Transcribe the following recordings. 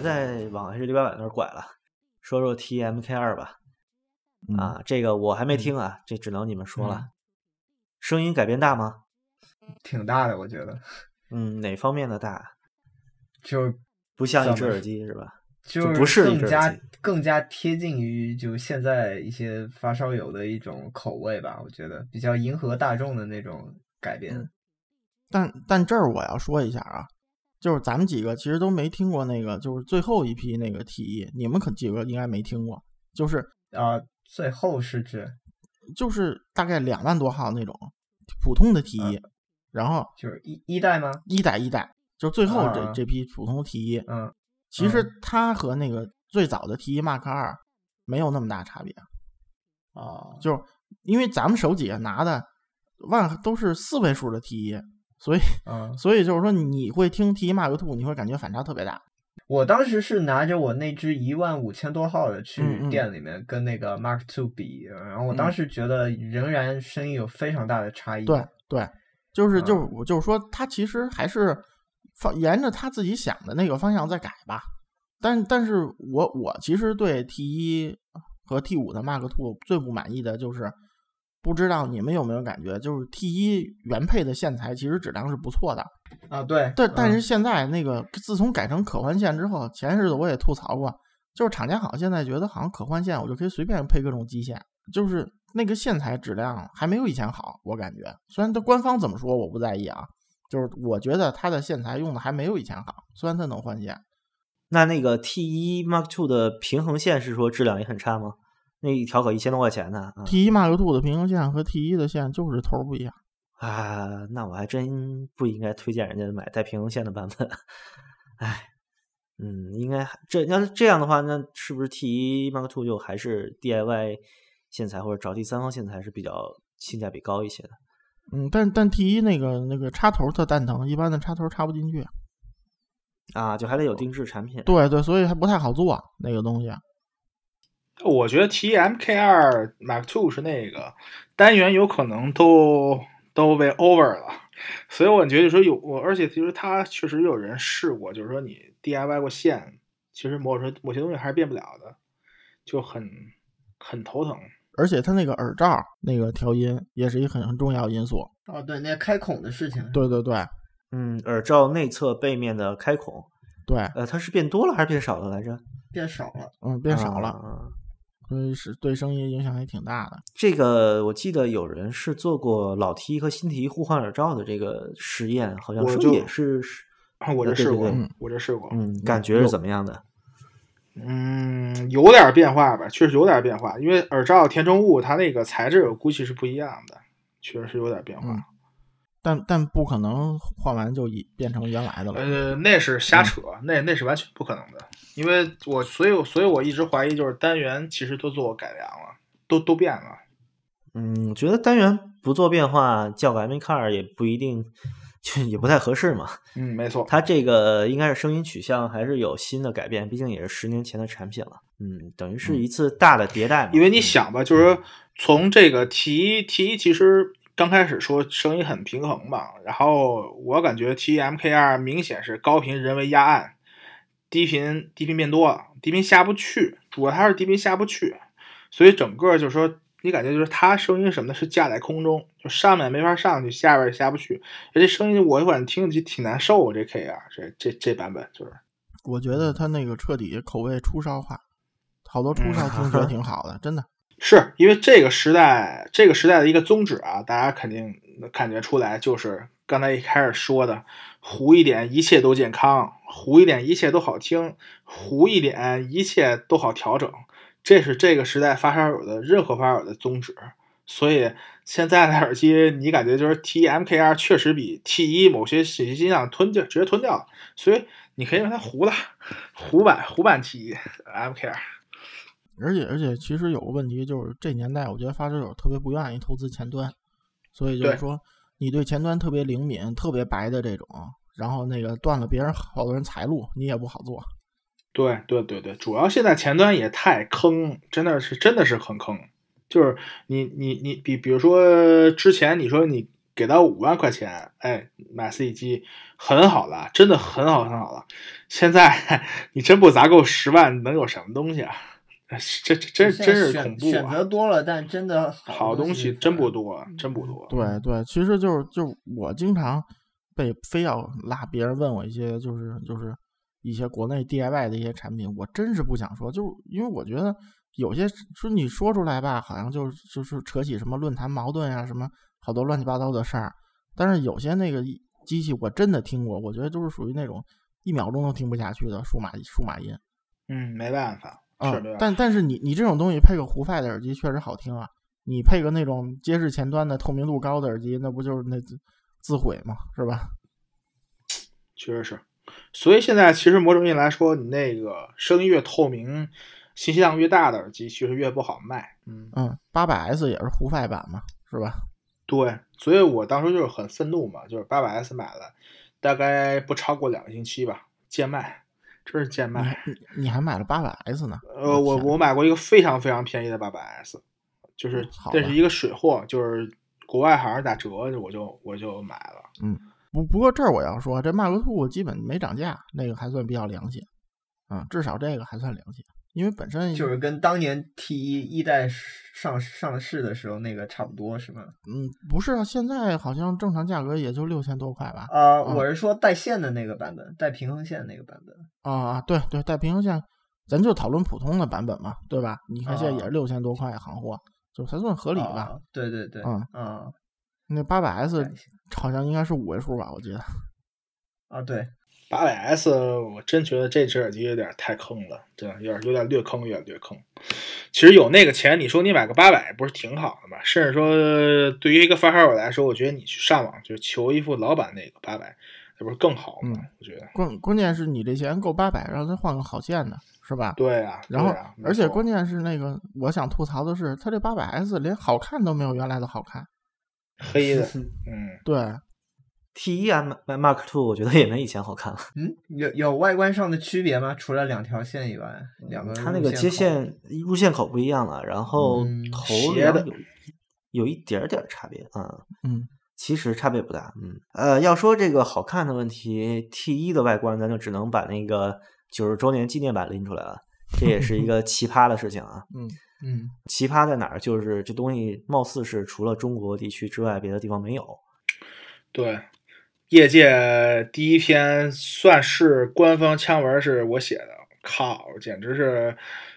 再往 H 六八百那儿拐了，说说 T M K 二吧。嗯啊，这个我还没听啊，这只能你们说了。声音改变大吗？挺大的，我觉得，嗯，哪方面的大？就不像一只耳机是吧？就不是一更加更加贴近于就现在一些发烧友的一种口味吧，我觉得比较迎合大众的那种改编。嗯但但这儿我要说一下啊，就是咱们几个其实都没听过那个，就是最后一批那个 T 一，你们可几个应该没听过，就是啊，最后是指就是大概两万多号那种普通的 T 一，然后就是一一代吗？一代一代，就最后这、啊这批普通 T 一，嗯，其实它和那个最早的 T 一 Mark 二没有那么大差别，啊，就是因为咱们手底下拿的万都是四位数的 T 一，所以嗯，所以就是说你会听 T 一 Mark Two，你会感觉反差特别大。我当时是拿着我那只一万五千多号的去店里面跟那个 Mark Two 比，然后我嗯当时觉得仍然声音有非常大的差异。对对，就是就是嗯我就是说，他其实还是方沿着他自己想的那个方向在改吧。但但是我我其实对 T 一和 T 五的 Mark Two 最不满意的就是，不知道你们有没有感觉，就是 T 一原配的线材其实质量是不错的，啊，对，但但是嗯现在那个自从改成可换线之后，前日子我也吐槽过，就是厂家好像现在觉得好像可换线我就可以随便配各种机线，就是那个线材质量还没有以前好，我感觉。虽然它官方怎么说我不在意啊，就是我觉得它的线材用的还没有以前好，虽然它能换线。那那个 T 一 Mark Two 的平衡线是说质量也很差吗？那一条可一千多块钱呢啊 T 一 Mark Two 的平衡线和 T 一的线就是头儿不一样。啊！那我还真不应该推荐人家买带平衡线的版本。哎，嗯，应该这要是这样的话，那是不是 T 一 Mark Two 就还是 DIY 线材或者找第三方线材是比较性价比高一些的？嗯，但但 T 一那个那个插头特蛋疼，一般的插头插不进去。啊，就还得有定制产品。对对，所以还不太好做那个东西。我觉得 T M K 二 Mark Two 是那个单元有可能都都被 over 了，所以我觉得说有我，而且其实它确实有人试过，就是说你 DIY 过线，其实某些某些东西还是变不了的，就很很头疼。而且它那个耳罩那个调音也是一个很很重要因素。哦，对，那开孔的事情。对对对嗯，耳罩内侧背面的开孔，对，呃，它是变多了还是变少了来着？变少了。嗯，变少了，啊所以是对声音影响也挺大的。这个我记得有人是做过老 T 和新 T 互换耳罩的这个实验，好像说也是，我这试过我这试过，嗯，感觉是怎么样的？嗯，有点变化吧，确实有点变化，因为耳罩填充物它那个材质我估计是不一样的，确实是有点变化。嗯但但不可能换完就以变成原来的了。呃，那是瞎扯，那那是完全不可能的，因为我所以所以我一直怀疑，就是单元其实都做过改良了，都都变了。嗯，觉得单元不做变化，叫个 M Car 也不一定，就也不太合适嘛。嗯，没错。它这个应该是声音取向还是有新的改变，毕竟也是十年前的产品了。嗯，等于是一次大的迭代嘛。因为你嗯想吧，就是说从这个 T 一 T 一其实刚开始说声音很平衡嘛，然后我感觉 T 一 MK 二明显是高频人为压暗，低频低频变多了，低频下不去，主要它是低频下不去，所以整个就是说你感觉就是它声音什么的是架在空中，就上面没法上去，下边也下不去，而且声音我反正听起挺难受，这 K 二这这这版本就是。我觉得它那个彻底口味出烧化，好多出烧听觉挺好的，真的。是因为这个时代，这个时代的一个宗旨啊，大家肯定能感觉出来，就是刚才一开始说的，糊一点一切都健康，糊一点一切都好听，糊一点一切都好调整，这是这个时代发烧友的任何发烧友的宗旨。所以现在的耳机，你感觉就是 T M K R 确实比 T 一某些信息音量吞掉，直接吞掉，所以你可以让它糊了，糊版糊版 T 一 M K R。而且而且，其实有个问题就是，这年代我觉得发烧友特别不愿意投资前端，所以就是说，你对前端特别灵敏、特别白的这种，然后那个断了别人好多人财路，你也不好做。对对对对，主要现在前端也太坑，真的是真的是很坑。就是你你你比比如说之前你说你给到五万块钱，哎，买 CD 机很好了，真的很好很好了。现在 你真不砸够十万，能有什么东西啊？这这真真是选恐怖选择啊！多了，但真的好东西真不多，真不多。对对，其实就是就我经常被非要拉别人问我一些就是就是一些国内 DIY 的一些产品，我真是不想说，就是因为我觉得有些说你说出来吧，好像就就是扯起什么论坛矛盾呀、什么好多乱七八糟的事儿，但是有些那个机器我真的听过，我觉得就是属于那种一秒钟都听不下去的数码数码音。嗯，没办法，啊。但但是你你这种东西配个胡派的耳机确实好听啊，你配个那种结实前端的透明度高的耳机，那不就是那自自毁吗？是吧？确实是，所以现在其实某种意义来说，你那个声音越透明、信息量越大的耳机，其实越不好卖。嗯，嗯，八百 S 也是胡派版嘛，是吧？对，所以我当时就是很愤怒嘛，就是八百 S 买了，大概不超过两个星期吧，贱卖，真是贱卖。你你还买了八百 S 呢？呃，我我买过一个非常非常便宜的八百 S，就是这是一个水货，就是国外好像打折，我就我就买了。嗯不不过这儿我要说，这 Mark Two 基本没涨价，那个还算比较良心，啊、至少这个还算良心，因为本身就是跟当年 T 一一代上上市的时候那个差不多是吗？嗯不是啊，现在好像正常价格也就六千多块吧？啊、嗯我是说带线的那个版本，带平衡线那个版本。啊，对对，带平衡线，咱就讨论普通的版本嘛，对吧？你看现在也啊是六千多块行货，就还算合理吧。啊对对对，嗯啊那八百 S 好像应该是五位数吧，我记得。啊对，八百 S，我真觉得这只耳机有点太坑了，真的有点有点略坑，有点略坑。其实有那个钱，你说你买个八百不是挺好的吗？甚至说，对于一个发烧友来说，我觉得你去上网就求一副老版那个八百，那不是更好吗？嗯我觉得。关关键是你这钱够八百，让他换个好线的，是吧？对啊，然后，啊而且关键是那个，我想吐槽的是，它这八百 S 连好看都没有原来的好看。黑的，嗯，对，T 一啊，Mac Mark Two，我觉得也没以前好看了。嗯，有有外观上的区别吗？除了两条线以外，两个它那个接线入线口不一样了，然后嗯头梁有有一点点儿差别啊。嗯，其实差别不大，嗯，呃，要说这个好看的问题，T 一的外观，咱就只能把那个九十周年纪念版拎出来了，这也是一个奇葩的事情啊。嗯，嗯，奇葩在哪儿？就是这东西貌似是除了中国地区之外，别的地方没有。对，业界第一篇算是官方枪文是我写的，靠，简直是，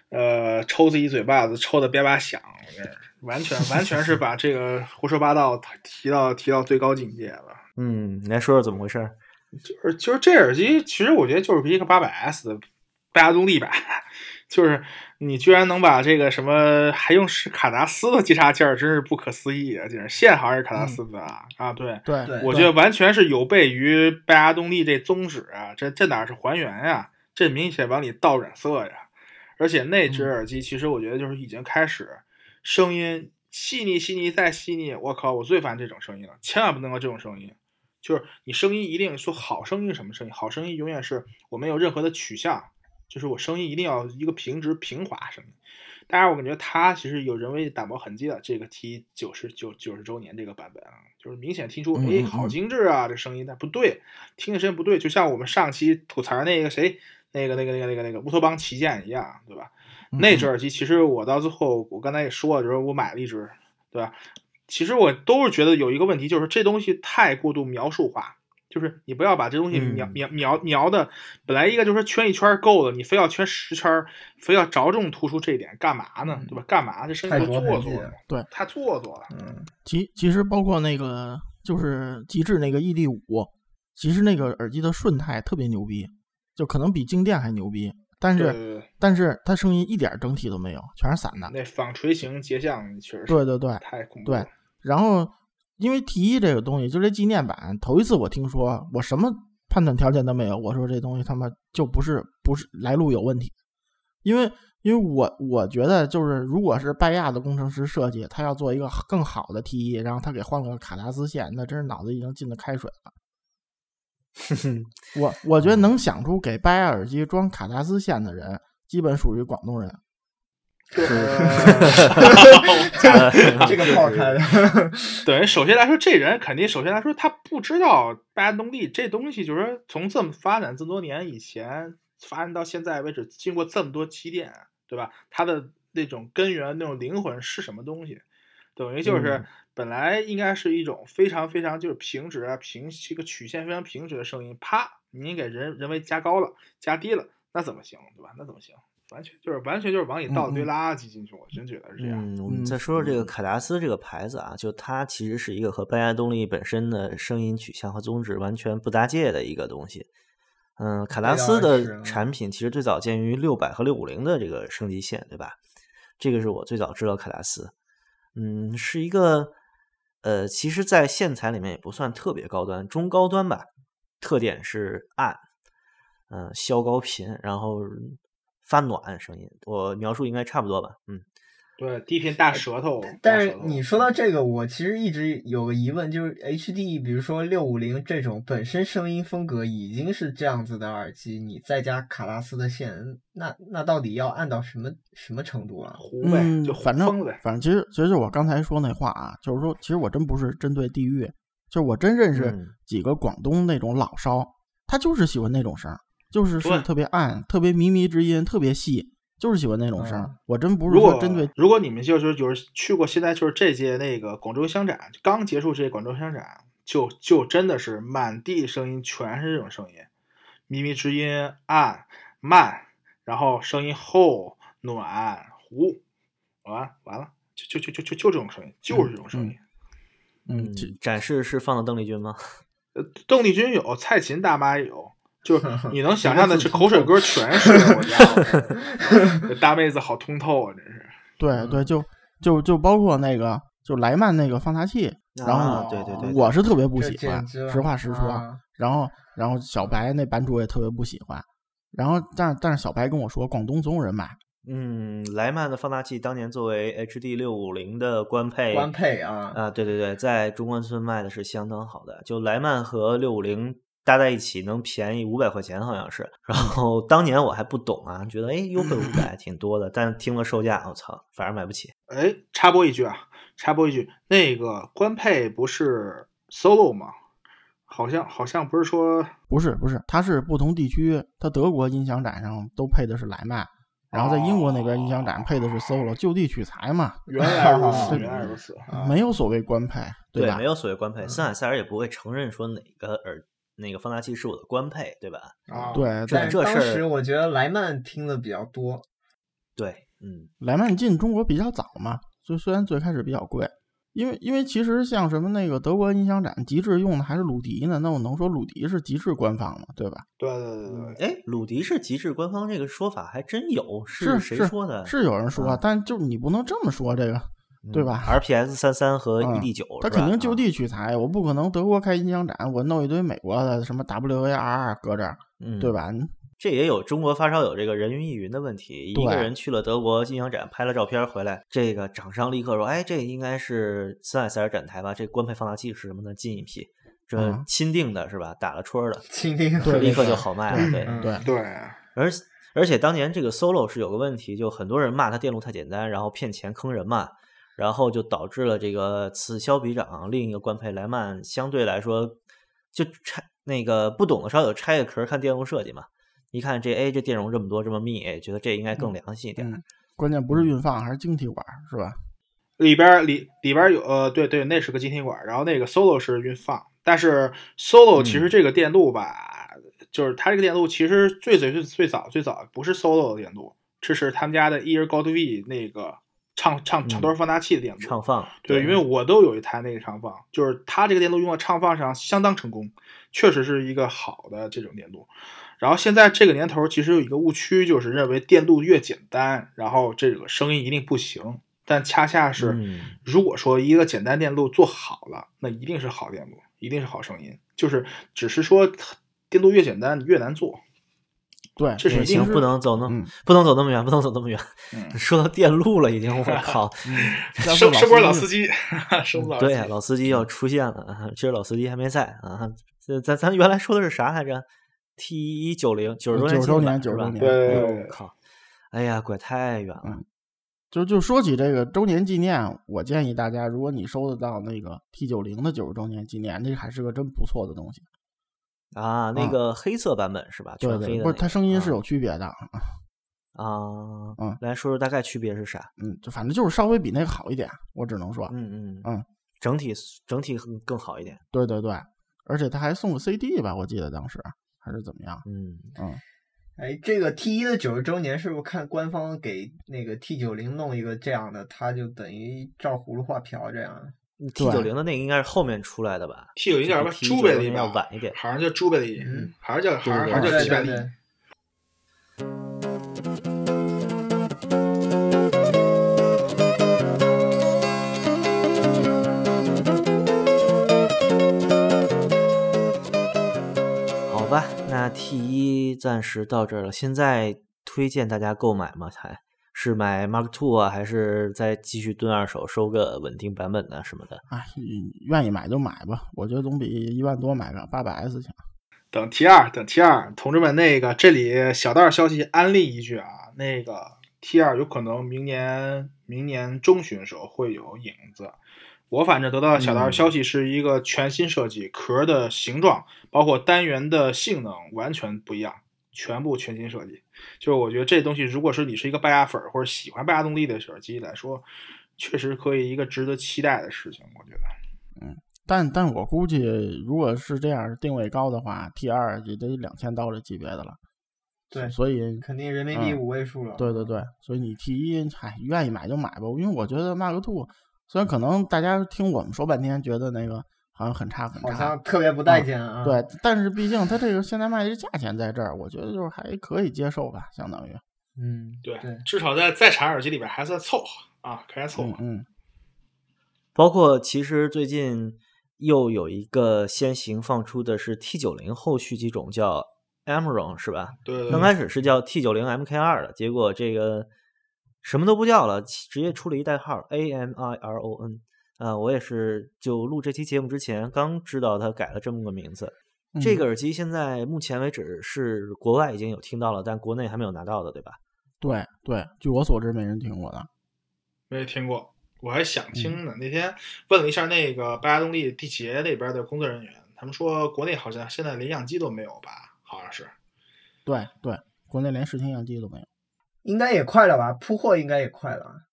呃，抽自己嘴巴子抽的叭叭响，完全完全是把这个胡说八道提到提到最高境界了。嗯，你来说说怎么回事儿？就是就是这耳机，其实我觉得就是一个八百 S 的八达动力版，就是你居然能把这个什么还用是卡达斯的接插件儿，真是不可思议啊！简直线好像是卡达斯的啊、啊，对，对，对我觉得完全是有悖于拜亚动力这宗旨啊，这这哪是还原呀？这明显往里倒染色呀！而且那只嗯耳机，其实我觉得就是已经开始声音细腻细腻再细腻，我靠，我最烦这种声音了，千万不能够这种声音。就是你声音一定说好声音什么声音？好声音永远是我没有任何的取向，就是我声音一定要一个平直平滑声音。当然，我感觉它其实有人为打磨痕迹的。这个 T 九十九九十周年这个版本啊，就是明显听出，嗯哎，嗯好嗯精致啊，这声音，但不对，听的声音不对，就像我们上期吐槽那个谁，那个那个那个那个那个乌托邦旗舰一样，对吧？嗯那只耳机其实我到最后，我刚才也说了，就是我买了一只，对吧？其实我都是觉得有一个问题，就是这东西太过度描述化，就是你不要把这东西描、嗯描描描的，本来一个就是圈一圈够了，你非要圈十圈，非要着重突出这一点，干嘛呢？对吧？干嘛？这声音做作对，太做作了。嗯，其其实包括那个就是极致那个 ED 五，其实那个耳机的顺态特别牛逼，就可能比静电还牛逼，但是对对对，但是它声音一点整体都没有，全是散的。那纺锤形结像确实对对对，对太恐怖了。然后因为 T 一这个东西，就这纪念版，头一次我听说，我什么判断条件都没有，我说这东西他妈就不是不是来路有问题，因为因为我我觉得就是如果是拜亚的工程师设计，他要做一个更好的 T 一，然后他给换个卡达斯线，那真是脑子已经进了开水了。我我觉得能想出给拜亚耳机装卡达斯线的人，基本属于广东人。对，这个炮开的，等于首先来说，这人肯定首先来说他不知道八达动力这东西，就是说从这么发展这么多年以前发展到现在为止，经过这么多积淀，对吧？它的那种根源、那种灵魂是什么东西？等于就是嗯本来应该是一种非常非常就是平直啊平这个曲线非常平直的声音，啪，你给人人为加高了、加低了，那怎么行，对吧？那怎么行？完全就是完全就是往里倒一堆垃圾进去，我真觉得是这样。嗯，我们嗯再说说这个嗯凯达斯这个牌子啊，就它其实是一个和拜亚动力本身的声音取向和宗旨完全不搭界的一个东西。嗯，凯达斯的产品其实最早见于六百和六五零的这个升级线，对吧？这个是我最早知道凯达斯。嗯，是一个呃，其实，在线材里面也不算特别高端，中高端吧。特点是暗，嗯、消高频，然后发暖声音。我描述应该差不多吧？嗯。对，低频大舌头。但是你说到这个，我其实一直有个疑问，就是 HD，比如说六五零这种本身声音风格已经是这样子的耳机，你再加卡拉斯的线，那那到底要按到什么什么程度啊？糊呗，嗯就，反正。反正其实其实就我刚才说那话啊，就是说，其实我真不是针对地域，就是我真认识嗯几个广东那种老烧，他就是喜欢那种声儿，就是是对特别暗、特别靡靡之音、特别细，就是喜欢那种声嗯。我真不是如果说针对，如果你们就是就是去过现在就是这届那个广州香展，刚结束这届广州香展，就就真的是满地声音全是这种声音，靡靡之音、暗、慢，然后声音厚、暖、糊，完完了，就就就就就就这种声音，就是这种声音。嗯，展示是放的邓丽君吗？呃，邓丽君有，蔡琴大妈也有，就是 你能想象的是口水歌全是，我家 大妹子好通透啊，真是。对对，就就就包括那个就莱曼那个放大器，然啊后对对对，我是特别不喜欢实话实说。啊然后然后小白那版主也特别不喜欢，然后但但是小白跟我说，广东总有人买。嗯，莱曼的放大器当年作为 HD 六五零的官配，官配啊，啊，对对对，在中关村卖的是相当好的，就莱曼和六五零搭在一起能便宜五百块钱，好像是。然后当年我还不懂啊，觉得哎优惠五百挺多的，但听了售价，我操，反而买不起。哎，插播一句啊，插播一句，那个官配不是 solo 吗？好像好像不是说不是不是，它是不同地区，它德国音响展上都配的是莱曼，然后在英国那边音响展配的是 solo，就地取材嘛，原来如此，对 原来如此。啊没有所谓官配，吧？没有所谓官配，森海塞尔也不会承认说哪个耳哪个放大器是我的官配，对吧？啊，对但当这事儿时我觉得莱曼听的比较多，对，嗯，莱曼进中国比较早嘛，就虽然最开始比较贵，因为因为其实像什么那个德国音响展，极致用的还是鲁迪呢，那我能说鲁迪是极致官方吗？对吧？对对对对对，哎，鲁迪是极致官方这个说法还真有，是谁说的？是有人说，啊但就是你不能这么说这个，对吧？RPS 三三和嗯 ED 九，他肯定就啊地取材，我不可能德国开音响展，我弄一堆美国的什么 WAR 搁这儿，嗯，对吧？这也有中国发烧友这个人云亦云的问题。一个人去了德国音响展，拍了照片回来，这个厂商立刻说：“哎，这应该是森海塞尔展台吧？这官配放大器是什么呢？进一批，这啊钦定的是吧？打了戳儿的，倾听对立刻就好卖了。对，嗯对，对，而而且当年这个 solo 是有个问题，就很多人骂它电路太简单，然后骗钱坑人嘛，然后就导致了这个此消彼长。另一个官配莱曼相对来说就拆那个不懂的稍有拆个壳看电路设计嘛，一看这 A 这电容这么多这么密，哎觉得这应该更良心一点。嗯，关键不是运放还是晶体管，是吧？里边儿里里边儿有呃，对对，那是个晶体管，然后那个 solo 是运放，但是 solo 其实这个电路吧，就是它这个电路其实最最最最早最早不是 solo 的电路，这是他们家的 Ear God V 那个唱唱唱多放大器的电路。唱放对，因为我都有一台那个唱放，就是它这个电路用到唱放上相当成功，确实是一个好的这种电路。然后现在这个年头，其实有一个误区，就是认为电路越简单，然后这个声音一定不行。但恰恰是，嗯如果说一个简单电路做好了，那一定是好电路，一定是好声音。就是只是说电路越简单越难做。对，这是行，不能走那、嗯不能走那么远，不能走那么远。嗯，说到电路了，已经我 靠，要是是不是老司司机？是不是老司机？对，老司机要出现了啊！其实老司机还没在啊。这咱咱原来说的是啥来着？T 一九零九十周90周年纪念版是吧90周年对靠！哎呀，拐太远了。嗯就就说起这个周年纪念，我建议大家，如果你收得到那个 T 九零的九十周年纪念，那还是个真不错的东西。啊，那啊个黑色版本是吧？对对，全黑的、不是它声音是有啊区别的，啊，嗯来说说大概区别是啥？嗯，就反正就是稍微比那个好一点，我只能说，嗯嗯嗯，整体整体更更好一点。对对对，而且他还送个 CD 吧，我记得当时还是怎么样，嗯，嗯，哎，这个 T 一的九十周年是不是看官方给那个 T 九零弄一个这样的，它就等于照葫芦画瓢这样？T 九零的那个应该是后面出来的吧 T 九零叫什么？朱贝利90要吧？晚一点。好像叫朱贝利，嗯还是叫还是还是叫对吉百利？好吧，那 T 一暂时到这儿了。现在推荐大家购买吗？还是买 Mark Two 啊，还是再继续蹲二手收个稳定版本的什么的？啊，愿意买就买吧，我觉得总比一万多买个八百 S 强。等 T 二，等 T 二，同志们，那个这里小道消息安利一句啊，那个 T 二有可能明年明年中旬的时候会有影子。我反正得到小道消息是一个全新设计，壳的形状包括单元的性能完全不一样，全部全新设计。就是我觉得这东西，如果说你是一个拜亚粉儿或者喜欢拜亚动力的耳机来说，确实可以一个值得期待的事情。我觉得。嗯但但我估计，如果是这样定位高的话，T 二也得两千刀这级别的了。对所以肯定人民币嗯五位数了。对对对，所以你 T 一，嗨，愿意买就买吧，因为我觉得 Mark Two 虽然可能大家听我们说半天，觉得那个好像很差很差好差，像特别不待见啊。对，但是毕竟它这个现在卖的价钱在这儿，我觉得就是还可以接受吧，相当于，嗯，对，对，至少在在产耳机里边还算凑合啊，还算凑合。嗯嗯，包括其实最近又有一个先行放出的是 T 九零后续机种叫 Amaron 是吧？对对对，刚开始是叫 T 九零 MK 二的，结果这个什么都不叫了，直接出了一代号 A M I R O N。啊，我也是就录这期节目之前刚知道它改了这么个名字。这嗯个耳机现在目前为止是国外已经有听到了，但国内还没有拿到的，对吧？对对，据我所知没人听过的，没听过，我还想嗯听呢。那天问了一下那个拜亚动力地企业那边的工作人员，他们说国内好像现在连样机都没有吧？好像是。对对，国内连试听样机都没有，应该也快了吧？铺货应该也快了。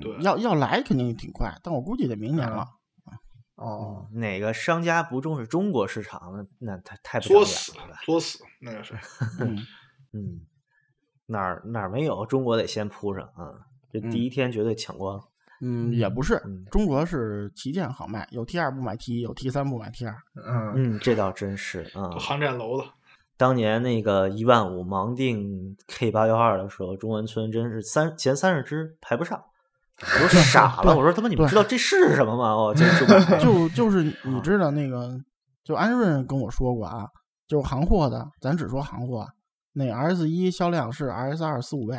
对，要要来肯定挺快，但我估计得明年了。哦，哪个商家不重视中国市场，那那太太作死了？作死，那个是。嗯，嗯，哪儿哪儿没有，中国得先铺上啊！这第嗯一天绝对抢光。嗯，也不是嗯，中国是旗舰好卖，有 T 二不买 T 一，有 T 三不买 T 二。嗯，嗯，这倒真是啊都。航站楼了，当年那个一万五盲定 K 八幺二的时候，中关村真是三前三十只排不上，我都傻了。我说他妈你们知道这是什么吗？哦，这就买 就就是你知道那个，就安润跟我说过啊，就是行货的，咱只说行货，那 RS 一销量是 RS 二四五倍。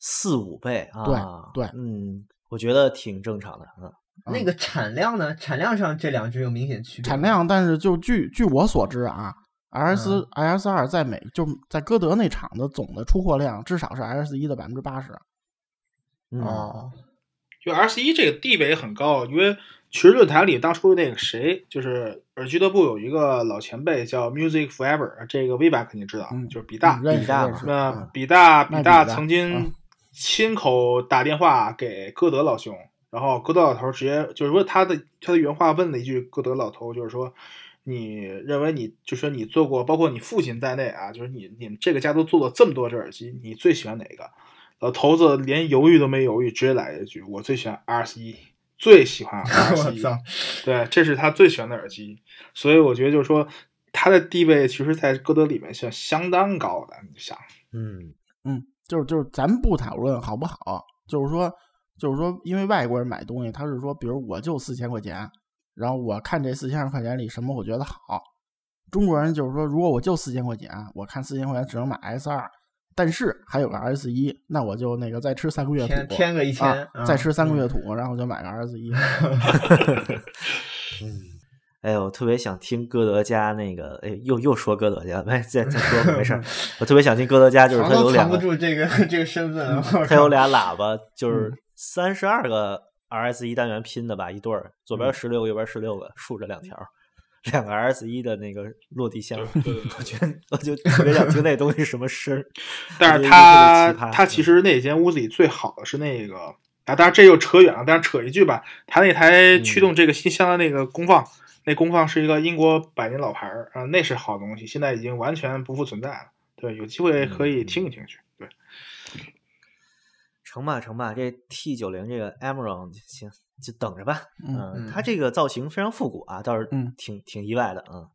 四五倍啊。对对嗯，我觉得挺正常的啊。那个产量呢？产量上这两只有明显区别。产量，但是就据据我所知啊，RS 嗯 RS 二在美就在歌德那厂的总的出货量至少是 RS 一的百分之八十。嗯、哦，因为 R 四一这个地位也很高，因为其实论坛里当初那个谁，就是耳俱乐部有一个老前辈叫 Music Forever，这个 V 版肯定知道，嗯就是比大比大嘛那嗯比大比大曾经嗯亲口打电话给歌德老兄，然后歌德老头直接就是说他的他的原话问了一句歌德老头，就是说你认为你就是说你做过，包括你父亲在内啊，就是你你们这个家都做了这么多只耳机，你最喜欢哪个？老头子连犹豫都没犹豫，直接来一句：我最喜欢 R 四一，最喜欢 R 四一。我操，对，这是他最喜欢的耳机，所以我觉得就是说他的地位其实，在歌德里面是相当高的。你想，嗯嗯，就是就是咱不讨论好不好，就是说就是说，因为外国人买东西，他是说，比如我就四千块钱，然后我看这四千块钱里什么我觉得好。中国人就是说，如果我就四千块钱，我看四千块钱只能买 S 二，但是还有个 S 一，那我就那个再吃三个月土，添添个一千啊，嗯再吃三个月土，然后就买个 S 一。嗯，哎呦，我特别想听歌德家那个，哎，又又说歌德家，没再再说吧，没事儿。我特别想听歌德家，就是他有两个，住这个这个身份，我他有俩喇叭，就是嗯三十二个 RS 一单元拼的吧，一对儿，左边嗯十六个，右边十六个，竖着两条，两个 RS 一的那个落地箱。对对对我觉得我就特别想听那东西什么声。但是这个他特别奇葩他其实那间屋子里最好的是那个啊，当然这又扯远了，但是扯一句吧，它那台驱动这个新箱的那个功放，那功放是一个英国百年老牌儿啊，那是好东西，现在已经完全不复存在了。对，有机会可以听一听去。对，成吧成吧，这 T 九零这个 a m e r o n 行，就等着吧。嗯嗯，它这个造型非常复古啊，倒是嗯挺挺意外的啊。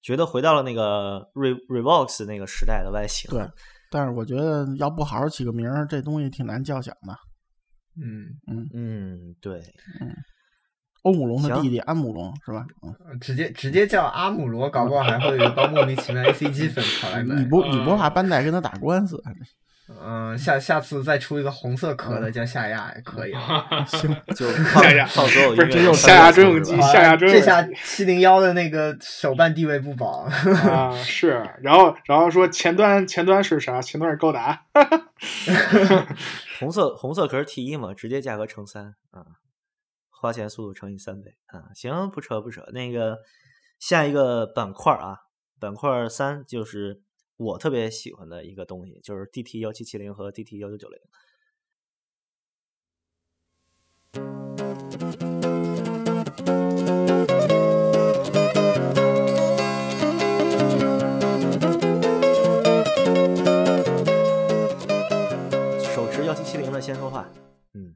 觉得回到了那个 Re Revox 那个时代的外形。对，但是我觉得要不好好起个名儿，这东西挺难叫响的。嗯，嗯嗯，对，欧姆龙的弟弟安姆龙是吧？嗯，呃直接直接叫阿姆罗，搞不好还会有一帮 莫名其妙 ACG 粉跑来买你。不你不怕班代跟他打官司？嗯，下下次再出一个红色壳的叫夏亚也可以了。行，就 放夏亚放所有音不是夏亚上真有机夏亚真这下七零幺的那个手办地位不保。啊，是，然后然后说前端前端是啥？前端是高达。红色红色壳 T 一嘛，直接价格乘三啊，花钱速度乘以三倍啊。行，不扯不扯，那个下一个板块啊，板块三就是我特别喜欢的一个东西，就是 DT 幺七七零和 DT 幺九九零。手持幺七七零的先说话，嗯，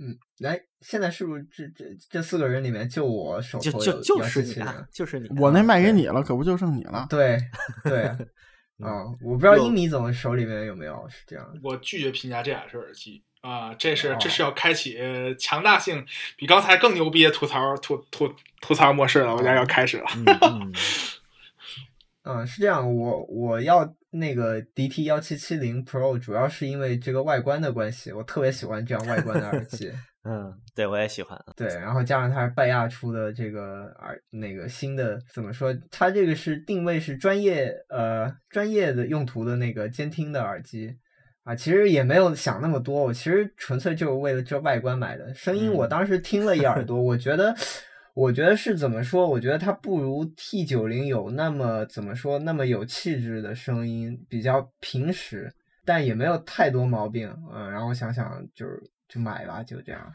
嗯，来，现在是不是这这这四个人里面就我手就就就是你啊，就是你啊。我那卖给你了，可不就剩你了？对对，嗯啊，我不知道有英米总手里面有没有是这样的。我拒绝评价这俩是耳机啊，这是这哦是要开启呃强大性比刚才更牛逼的吐槽吐吐吐槽模式了，我觉得要开始了。嗯嗯嗯，是这样，我我要那个 DT 幺七七零 Pro，主要是因为这个外观的关系，我特别喜欢这样外观的耳机。嗯，对我也喜欢。对，然后加上它是拜亚出的这个耳那个新的怎么说？它这个是定位是专业呃专业的用途的那个监听的耳机啊，其实也没有想那么多，我其实纯粹就是为了这外观买的。声音我嗯当时听了一耳朵，我觉得我觉得是怎么说？我觉得它不如 T 九零有那么怎么说那么有气质的声音，比较平实，但也没有太多毛病。嗯，然后想想就是就买吧，就这样。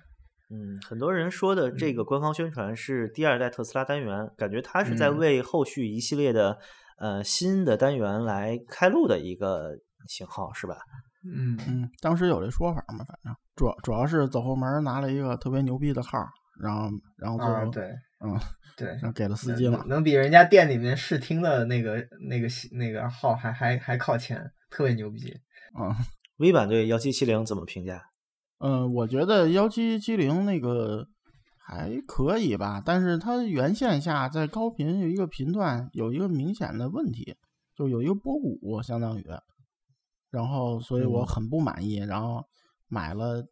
嗯，很多人说的这个官方宣传是第二代特斯拉单元，感觉它是在嗯为后续一系列的呃新的单元来开路的一个型号，是吧？嗯嗯，当时有这说法嘛，反正主要主要是走后门拿了一个特别牛逼的号，然后然后最后、啊，对嗯，对，然后给了司机了能。能比人家店里面试听的那个那个那个号还还还靠前，特别牛逼。嗯 V 版对幺七七零怎么评价？嗯，我觉得幺七七零那个还可以吧，但是它原线下在高频有一个频段有一个明显的问题，就有一个波谷相当于，然后所以我嗯很不满意，然后买了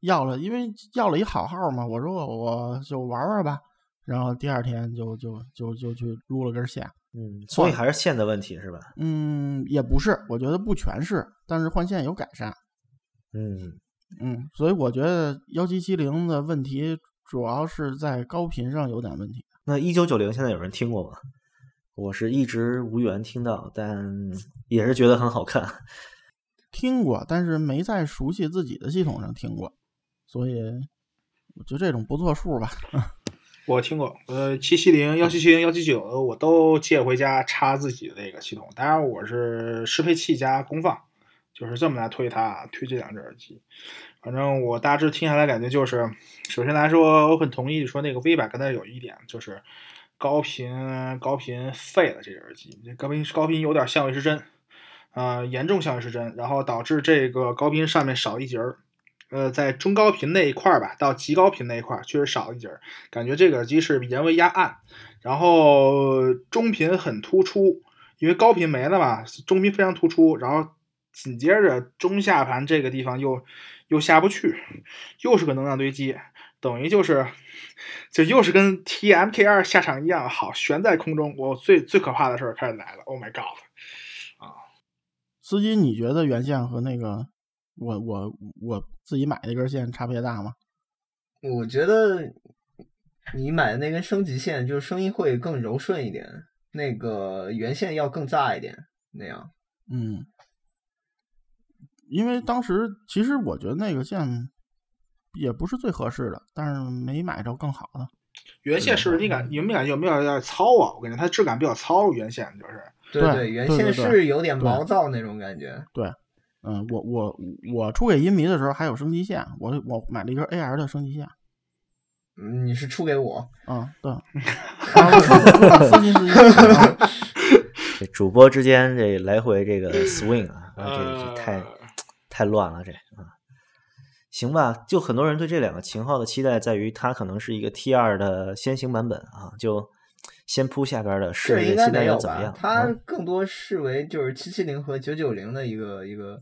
要了，因为要了一好号嘛，我说我我就玩玩吧，然后第二天就就就就去撸了根线。嗯，所以还是线的问题是吧？嗯，也不是，我觉得不全是，但是换线有改善。嗯嗯，所以我觉得幺七七零的问题主要是在高频上有点问题。那一九九零现在有人听过吗？我是一直无缘听到，但也是觉得很好看。听过，但是没在熟悉自己的系统上听过，所以我觉得这种不作数吧。我听过，呃，七七零、幺七七零、幺七九，我都借回家插自己的那个系统。当然，我是适配器加功放，就是这么来推它，推这两只耳机。反正我大致听下来感觉就是，首先来说，我很同意说那个 V 版刚才有一点就是高频高频废了这个耳机，高频高频有点相位失真，啊、严重相位失真，然后导致这个高频上面少一节儿。呃，在中高频那一块儿吧，到极高频那一块儿确实少一节儿，感觉这个耳机是人为压暗，然后中频很突出，因为高频没了嘛，中频非常突出，然后紧接着中下盘这个地方又又下不去，又是个能量堆积，等于就是就又是跟 TMK 二下场一样，好悬在空中。我最最可怕的事儿开始来了，Oh my god！啊司机，你觉得原线和那个我我我自己买那根线差别大吗？我觉得你买的那根升级线，就是声音会更柔顺一点，那个原线要更炸一点，那样。嗯，因为当时其实我觉得那个线也不是最合适的，但是没买着更好的。原线是不是你感有没有感觉有没有有点糙啊？我感觉它质感比较糙，原线就是。对对原线是有点毛躁那种感觉。对嗯，我我我出给音迷的时候还有升级线，我我买了一根 AR 的升级线。嗯，你是出给我，嗯，对，啊，我说私信私信啊这主播之间这来回这个 swing 啊，啊这这太呃太乱了这啊。行吧，就很多人对这两个型号的期待在于它可能是一个 T 二的先行版本啊，就先铺下边的试试新单没有吧元怎么样？？它啊更多视为就是七七零和九九零的一个一个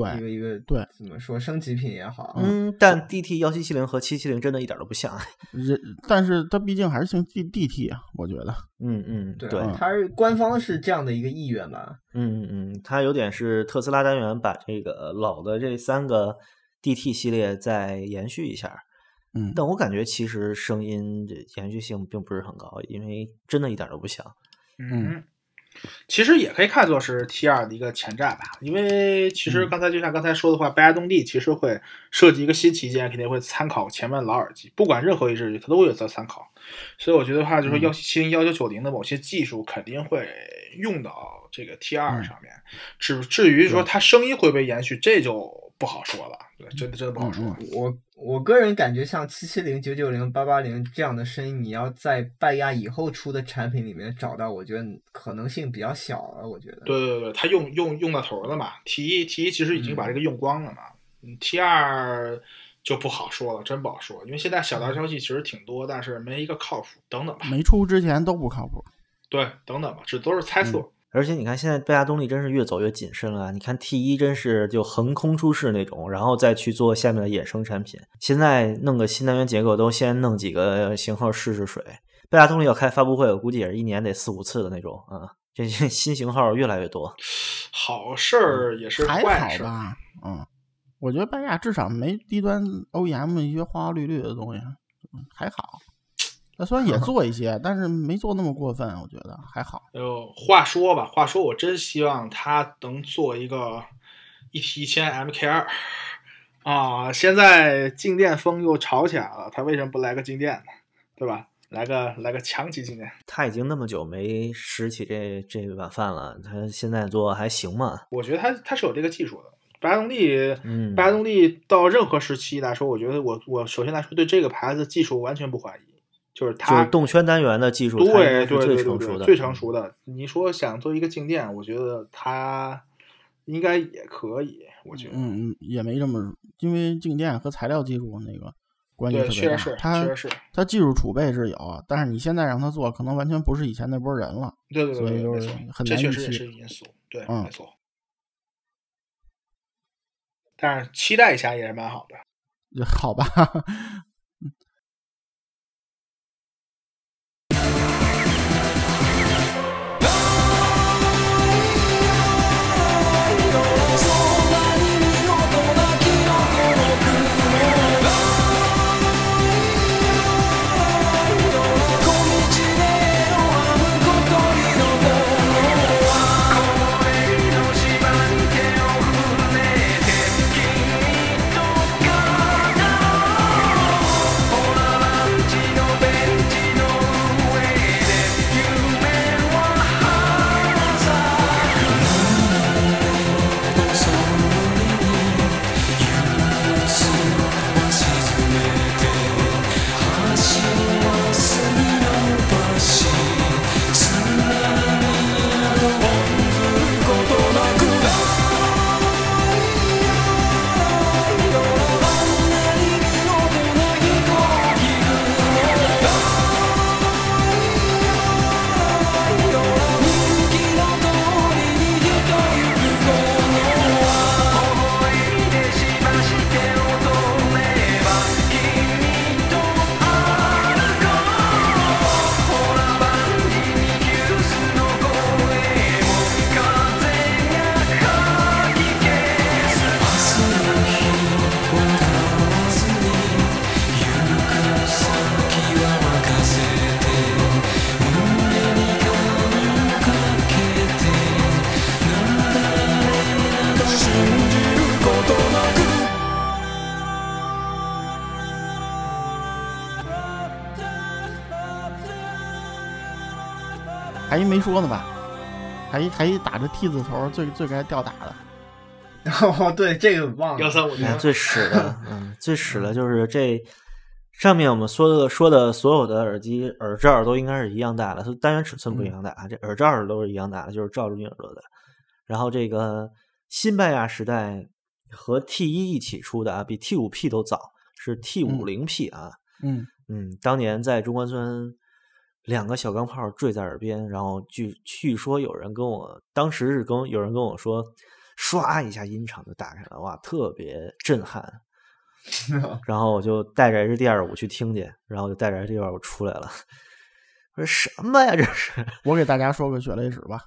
对一个一个对怎么说升级品也好，嗯，但 DT 幺七七零和七七零真的一点都不像。人，但是它毕竟还是姓 D DT 啊，我觉得。嗯嗯，对，它是官方是这样的一个意愿吧？嗯嗯嗯，它有点是特斯拉单元把这个老的这三个 DT 系列再延续一下，嗯，但我感觉其实声音这延续性并不是很高，因为真的一点都不像。嗯，其实也可以看作是 T 二的一个前站吧，因为其实嗯。刚才就像刚才说的话，拜亚动力其实会设计一个新旗舰，肯定会参考前面老耳机，不管任何一支，它都会有在参考。所以我觉得话，就是幺七七零、幺九九零的某些技术肯定会用到这个 T 二嗯。上面，至至于说它声音会不会延续，这就不好说了，对，真的真的不好说。嗯我我个人感觉，像七七零、九九零、八八零这样的声音，你要在拜亚以后出的产品里面找到，我觉得可能性比较小了。我觉得，对对对，他用用用到头了嘛，T 一 T 一其实已经把这个用光了嘛，嗯，T 二就不好说了，真不好说，因为现在小道消息其实挺多，但是没一个靠谱，等等吧，没出之前都不靠谱。对，等等吧，这都是猜测。而且你看，现在贝亚动力真是越走越谨慎了。你看 T 一真是就横空出世那种，然后再去做下面的衍生产品。现在弄个新能源结构，都先弄几个型号试试水。贝亚动力要开发布会，我估计也是一年得四五次的那种啊。这些 新型号越来越多。好事儿也是还坏事儿，好吧？嗯，我觉得拜亚至少没低端 OEM 一些花花绿绿的东西，嗯还好。它虽然也 做一些，但是没做那么过分，我觉得还好。呃，话说吧，话说我真希望他能做一个一 T 一千 MK 二啊！现在静电风又吵起来了，他为什么不来个静电呢？对吧？来个来个强级静电。他已经那么久没拾起这这碗饭了，他现在做还行吗？我觉得他他是有这个技术的。白亚动力，嗯白亚动力到任何时期来说，我觉得我我首先来说对这个牌子技术完全不怀疑，就是就它是动圈单元的技术，对是最对对对对成熟的，最成熟的。你说想做一个静电，我觉得它应该也可以，我觉得。嗯嗯，也没这么，因为静电和材料技术那个关系，特别大。确实是，它确实是，它技术储备是有，但是你现在让它做，可能完全不是以前那波人了。对对对对，所以就是，很难预这确实也是因素，对，嗯没错。但是期待一下也是蛮好的。好吧，「说呢吧？还一还一打着 T 字头，最最该吊打的。哦，对，这个忘了。幺三五零哎，最屎的，嗯，最屎的就是这上面我们说的说的所有的耳机耳罩都应该是一样大的，它单元尺寸不一样大啊，这耳罩都是一样大的，就是罩住你耳朵的。然后这个新拜亚时代和 T 一一起出的啊，比 T 五 P 都早，是 T 五零 P 啊。嗯嗯，当年在中关村，两个小钢炮坠在耳边，然后据据说有人跟我，当时是跟有人跟我说，唰一下音场就打开了，哇，特别震撼。然后我就带着 H D 二五去听去，然后就带着 H D 二五出来了。我说什么呀？这是？我给大家说个血泪史吧。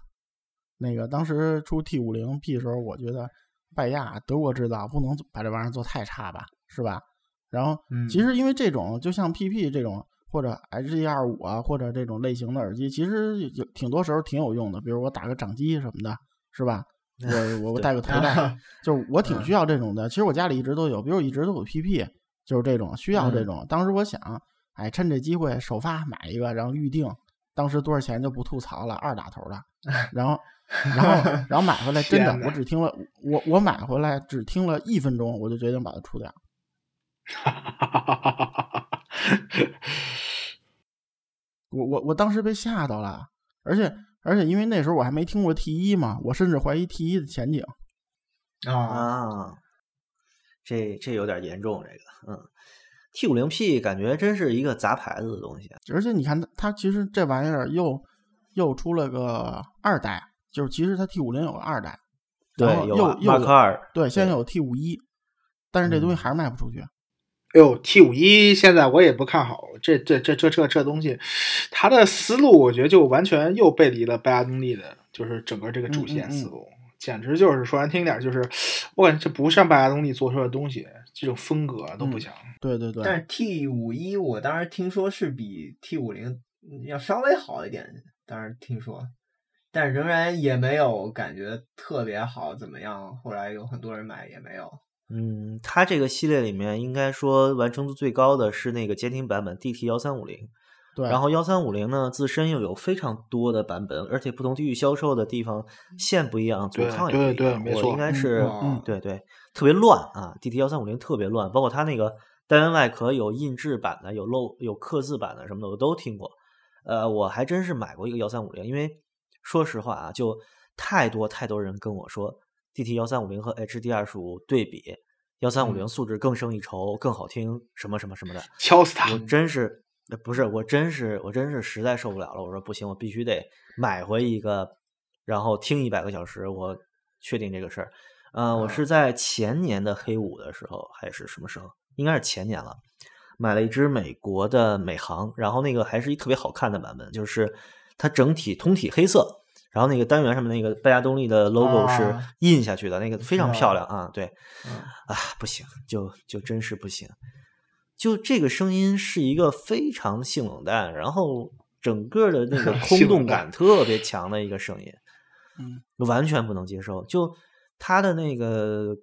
那个当时出 T 五零 P 的时候，我觉得拜亚德国制造不能把这玩意儿做太差吧，是吧？然后嗯其实因为这种就像 PP 这种或者 H 一二五啊，或者这种类型的耳机，其实有挺多时候挺有用的。比如我打个掌机什么的，是吧？我我 我带个头戴，就是我挺需要这种的。其实我家里一直都有，比如我一直都有 PP，就是这种需要这种。当时我想，哎，趁这机会首发买一个，然后预定。当时多少钱就不吐槽了，二打头的。然后，然后，然后买回来，真的我只听了我我买回来只听了一分钟，我就决定把它出掉。我我我当时被吓到了，而且而且因为那时候我还没听过 T 一嘛，我甚至怀疑 T 一的前景。啊，啊，这这有点严重，这个，嗯，T 五零 P 感觉真是一个杂牌子的东西。而且你看它，它其实这玩意儿又又出了个二代，就是其实它 T 五零有个二代，然后对，有又又 Mark 有二，对，现在有 T 五一，但是这东西嗯还是卖不出去。哎呦，T 五一现在我也不看好，这这这这这这东西，它的思路我觉得就完全又背离了拜亚动力的，就是整个这个主嗯嗯嗯线思路，简直就是说难听点，就是我感觉这不像拜亚动力做出来的东西，这种风格都不嗯像。对对对，但是 T 五一我当时听说是比 T 五零要稍微好一点，当时听说，但仍然也没有感觉特别好，怎么样？后来有很多人买也没有。嗯，它这个系列里面应该说完成度最高的是那个监听版本 DT 幺三五零，对，然后幺三五零呢自身又有非常多的版本，而且不同地域销售的地方线不一样，阻对抗也不一对对样。我没错嗯应该是嗯嗯对对，特别乱啊！DT 幺三五零特别乱，包括它那个单元外壳有印制版的，有漏有刻字版的什么的，我都听过。呃，我还真是买过一个幺三五零，因为说实话啊，就太多太多人跟我说，DT 幺三五零和 HD 二十五对比，幺三五零素质更胜一筹，更好听，什么什么什么的。敲死他我！真是呃不是，我真是我真是实在受不了了。我说不行，我必须得买回一个，然后听一百个小时，我确定这个事儿。呃，我啊是在前年的黑五的时候，还是什么时候？应该是前年了，买了一只美国的美航，然后那个还是一特别好看的版本，就是它整体通体黑色，然后那个单元上面那个拜亚动力的 logo 是啊印下去的，那个非常漂亮啊。对，嗯啊，不行，就就真是不行。就这个声音是一个非常性冷淡，然后整个的那个 空洞感特别强的一个声音，嗯，完全不能接受。就它的那个，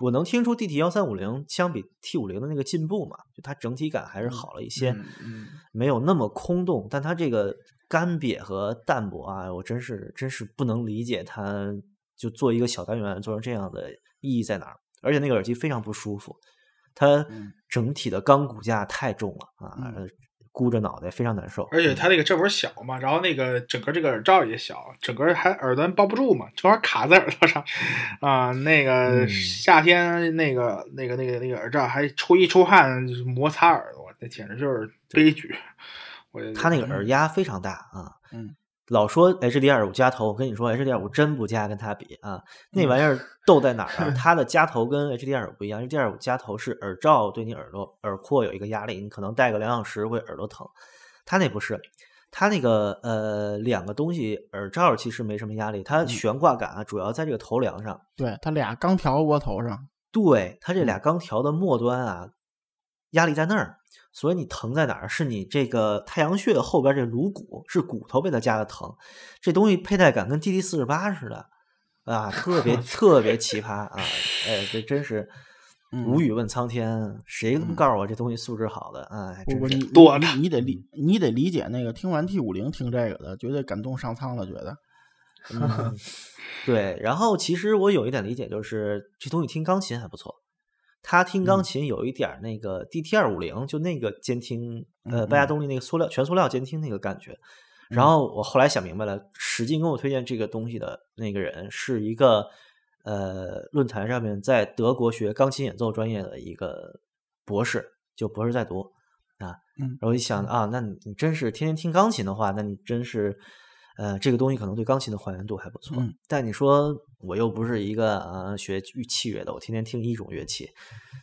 我能听出 DT 幺三五零相比 T 五零的那个进步嘛，就它整体感还是好了一些，嗯嗯没有那么空洞，但它这个干瘪和淡薄啊，我真是真是不能理解它就做一个小单元做成这样的意义在哪儿。而且那个耳机非常不舒服，它嗯整体的钢骨架太重了啊，箍着脑袋非常难受。而且它那个这会儿小嘛，然后那个整个这个耳罩也小，整个还耳端包不住嘛，正好卡在耳朵上啊。那个嗯夏天那个那个那个那个耳罩还出一出汗就是摩擦耳朵，那简直就是悲剧。它那个耳压非常大啊，嗯，老说 HD 二五加头，我跟你说 HD 二五真不加，跟它比啊，那玩意儿逗在哪儿啊？它的加头跟 HD 二五不一样，HD 二五加头是耳罩对你耳朵耳廓有一个压力，你可能戴个两小时会耳朵疼，它那不是。它那个呃两个东西耳罩其实没什么压力，它悬挂感啊主要在这个头梁上，对，它俩钢条窝头上，对，它这俩钢条的末端啊，压力在那儿，所以你疼在哪儿？是你这个太阳穴后边这颅骨，是骨头被它夹的疼。这东西佩戴感跟 T D 四十八似的啊，特别 特别奇葩啊！哎，这真是，嗯无语问苍天，谁告诉我这东西素质好的？哎，不不，真是你多的你你得理你得理解那个听完 T 五零听这个的，绝对感动上苍了，觉得。嗯，对。然后其实我有一点理解，就是这东西听钢琴还不错。他听钢嗯琴有一点儿那个 DT 二五零，就那个监听，呃，嗯拜亚嗯动力那个塑料全塑料监听那个感觉。然嗯后我后来想明白了，使劲跟我推荐这个东西的那个人是一个呃论坛上面在德国学钢琴演奏专业的一个博士，就博士在读啊。嗯然后一想啊，那你你真是天天听钢琴的话，那你真是呃这个东西可能对钢琴的还原度还不错。嗯但你说我又不是一个呃学乐器乐的，我天天听一种乐器，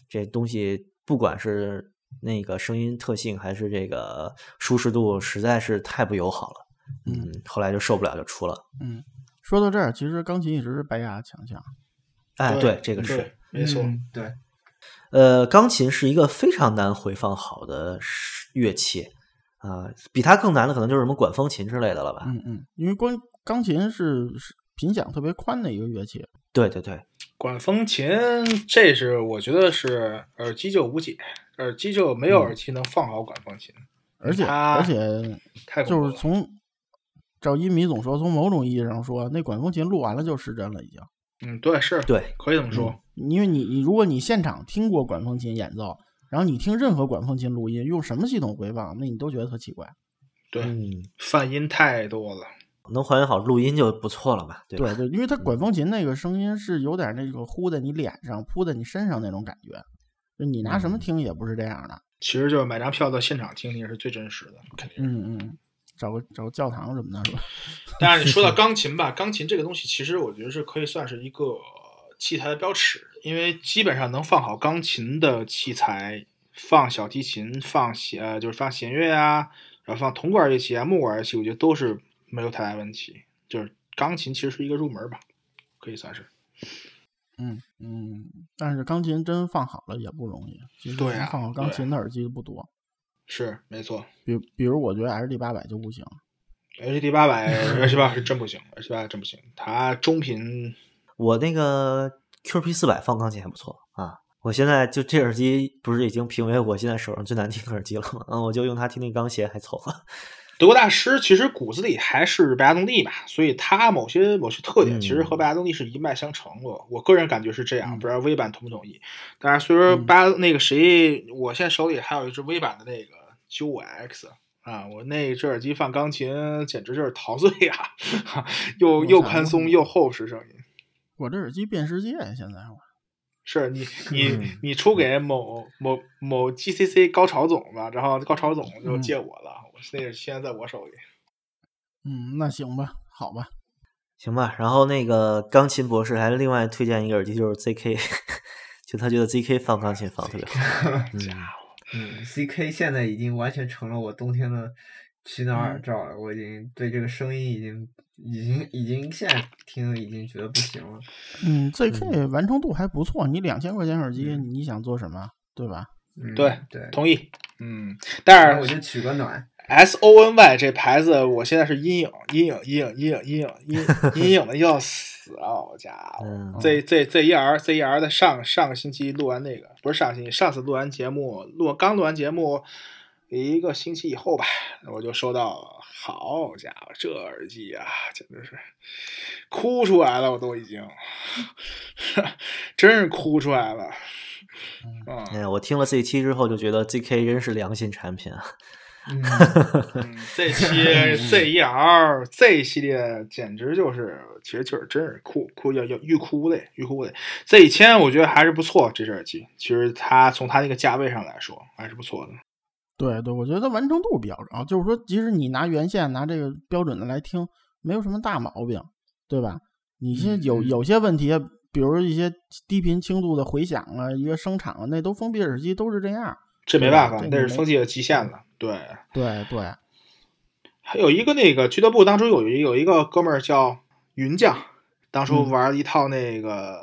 这东西不管是那个声音特性还是这个舒适度，实在是太不友好了。嗯嗯，后来就受不了，就出了。嗯，说到这儿，其实钢琴一直是白牙强项。哎，对这个是，没错。嗯对，呃，钢琴是一个非常难回放好的乐器啊、比它更难的可能就是什么管风琴之类的了吧？嗯嗯，因为关钢琴是是频响特别宽的一个乐器。对对对，管风琴，这是我觉得是耳机就无解，耳机就没有嗯耳机能放好管风琴，而且而且就是从照一米总说，从某种意义上说，那管风琴录完了就失真了，已经。嗯，对，是，对，可以这么说。因为你你如果你现场听过管风琴演奏，然后你听任何管风琴录音，用什么系统回放，那你都觉得特奇怪。对，嗯，泛音太多了。能还原好录音就不错了嘛，对吧？对对，因为它管风琴那个声音是有点那个呼在你脸上、扑在你身上那种感觉，就你拿什么嗯听也不是这样的。其实就是买张票到现场听听是最真实的，肯定是。嗯嗯，找个找个教堂什么的，是吧？但是你说到钢琴吧，钢琴这个东西，其实我觉得是可以算是一个器材的标尺，因为基本上能放好钢琴的器材，放小提琴、放弦呃就是放弦乐啊，然后放铜管乐器啊、木管乐器，我觉得都是没有太大问题。就是钢琴其实是一个入门吧，可以算是。嗯嗯，但是钢琴真放好了也不容易，其实对啊放好钢琴的耳机不多。是没错比比如我觉得 HD 八百就不行。，HD 八百、HD 八是真不行，HD 八真不行，它中频我那个 QP 四百放钢琴还不错啊。我现在就这耳机不是已经评为我现在手上最难听的耳机了吗？嗯，我就用它听那钢琴还凑合。德国大师其实骨子里还是白亚动力嘛，所以他某些某些特点其实和白亚动力是一脉相承的。我个人感觉是这样，嗯不知道微版同不同意。但是虽说嗯巴那个谁，我现在手里还有一只微版的那个九五 X 啊，我那只耳机放钢琴简直就是陶醉啊、又又宽松又厚实声音。我这耳机变世界，现在我是你 你嗯你出给某某某 GCC 高潮总吧，然后高潮总就嗯借我了，我那个现在在我手里。嗯，那行吧，好吧，行吧，然后那个钢琴博士还另外推荐一个耳机，就是 ZK，就他觉得 ZK 放钢琴放特别好。嗯嗯，ZK 现在已经完全成了我冬天的取暖耳罩了，我已经对这个声音已经已经已经现在听已经觉得不行了。嗯，ZK 完成度还不错，你两千块钱耳机，嗯你想做什么，对吧？嗯，对对，同意，嗯，但是然我就取个暖。S O N Y 这牌子，我现在是阴影，阴影，阴影，阴影，阴影，阴 阴影的要死啊！好家伙嗯，Z Z Z E R Z E R 的上上个星期录完那个，不是上个星期，上次录完节目，录刚录完节目一个星期以后吧，我就收到了，好家伙，这耳机啊，简直是哭出来了，我都已经，真是哭出来了，嗯。哎呀，我听了这一期之后就觉得 ZK 真是良心产品啊。嗯，嗯，这期 Z E R Z 系列简直就是，其实就是真是哭哭要要欲哭泪欲哭泪。Z 一千我觉得还是不错，这只耳机其实它从它那个价位上来说还是不错的。对对，我觉得完成度比较高，就是说，即使你拿原线拿这个标准的来听，没有什么大毛病，对吧？你现在有嗯有些问题，比如一些低频轻度的回响啊，一个声场啊，那都封闭耳机都是这样。这没办法，那是风气的极限了。对，对对，还有一个那个俱乐部当初有一有一个哥们儿叫云将，当初嗯。玩了一套那个